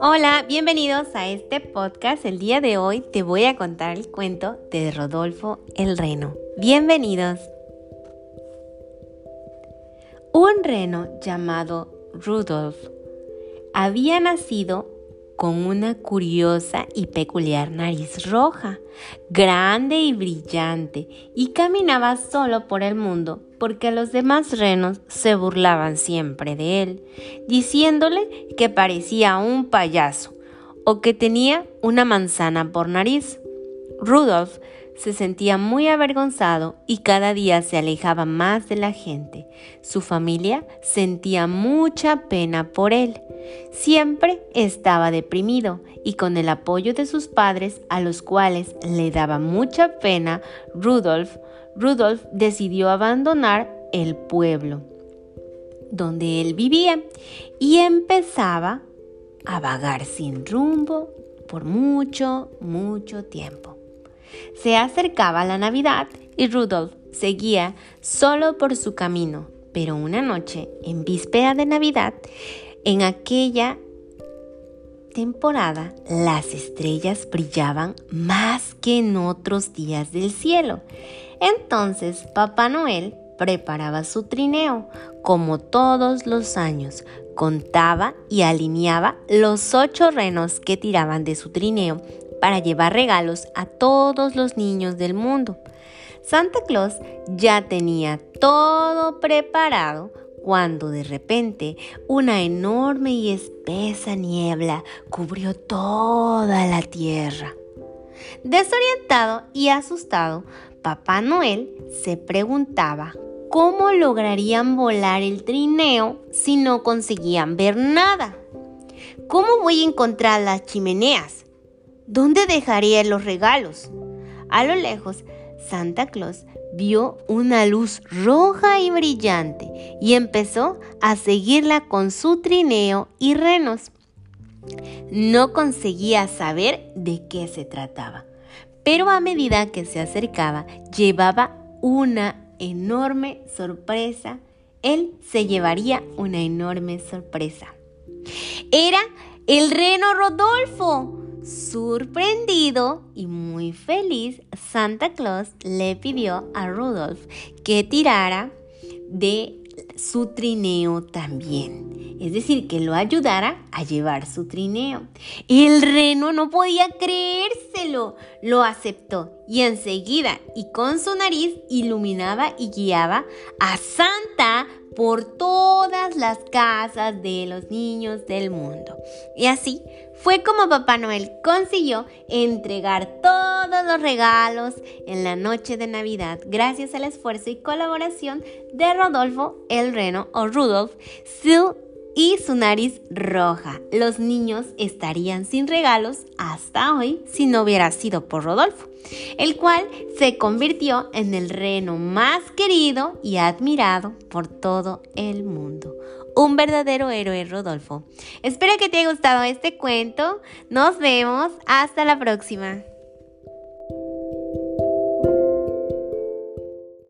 Hola, bienvenidos a este podcast. El día de hoy te voy a contar el cuento de Rodolfo el Reno. Bienvenidos. Un reno llamado Rudolf había nacido con una curiosa y peculiar nariz roja, grande y brillante, y caminaba solo por el mundo porque los demás renos se burlaban siempre de él, diciéndole que parecía un payaso o que tenía una manzana por nariz. Rudolf se sentía muy avergonzado y cada día se alejaba más de la gente. Su familia sentía mucha pena por él. Siempre estaba deprimido y con el apoyo de sus padres, a los cuales le daba mucha pena, Rudolf, Rudolf decidió abandonar el pueblo donde él vivía y empezaba a vagar sin rumbo por mucho, mucho tiempo. Se acercaba la Navidad y Rudolf seguía solo por su camino, pero una noche, en víspera de Navidad, en aquella temporada las estrellas brillaban más que en otros días del cielo. Entonces Papá Noel preparaba su trineo, como todos los años, contaba y alineaba los ocho renos que tiraban de su trineo para llevar regalos a todos los niños del mundo. Santa Claus ya tenía todo preparado cuando de repente una enorme y espesa niebla cubrió toda la tierra. Desorientado y asustado, Papá Noel se preguntaba cómo lograrían volar el trineo si no conseguían ver nada. ¿Cómo voy a encontrar las chimeneas? ¿Dónde dejaría los regalos? A lo lejos, Santa Claus vio una luz roja y brillante y empezó a seguirla con su trineo y renos. No conseguía saber de qué se trataba, pero a medida que se acercaba llevaba una enorme sorpresa. Él se llevaría una enorme sorpresa. Era el reno Rodolfo. Sorprendido y muy feliz, Santa Claus le pidió a Rudolf que tirara de su trineo también. Es decir, que lo ayudara a llevar su trineo. El reno no podía creérselo. Lo aceptó y enseguida y con su nariz iluminaba y guiaba a Santa por todas las casas de los niños del mundo. Y así fue como Papá Noel consiguió entregar todos los regalos en la noche de Navidad gracias al esfuerzo y colaboración de Rodolfo el Reno o Rudolf y su nariz roja. Los niños estarían sin regalos hasta hoy si no hubiera sido por Rodolfo, el cual se convirtió en el reno más querido y admirado por todo el mundo. Un verdadero héroe, Rodolfo. Espero que te haya gustado este cuento. Nos vemos. Hasta la próxima.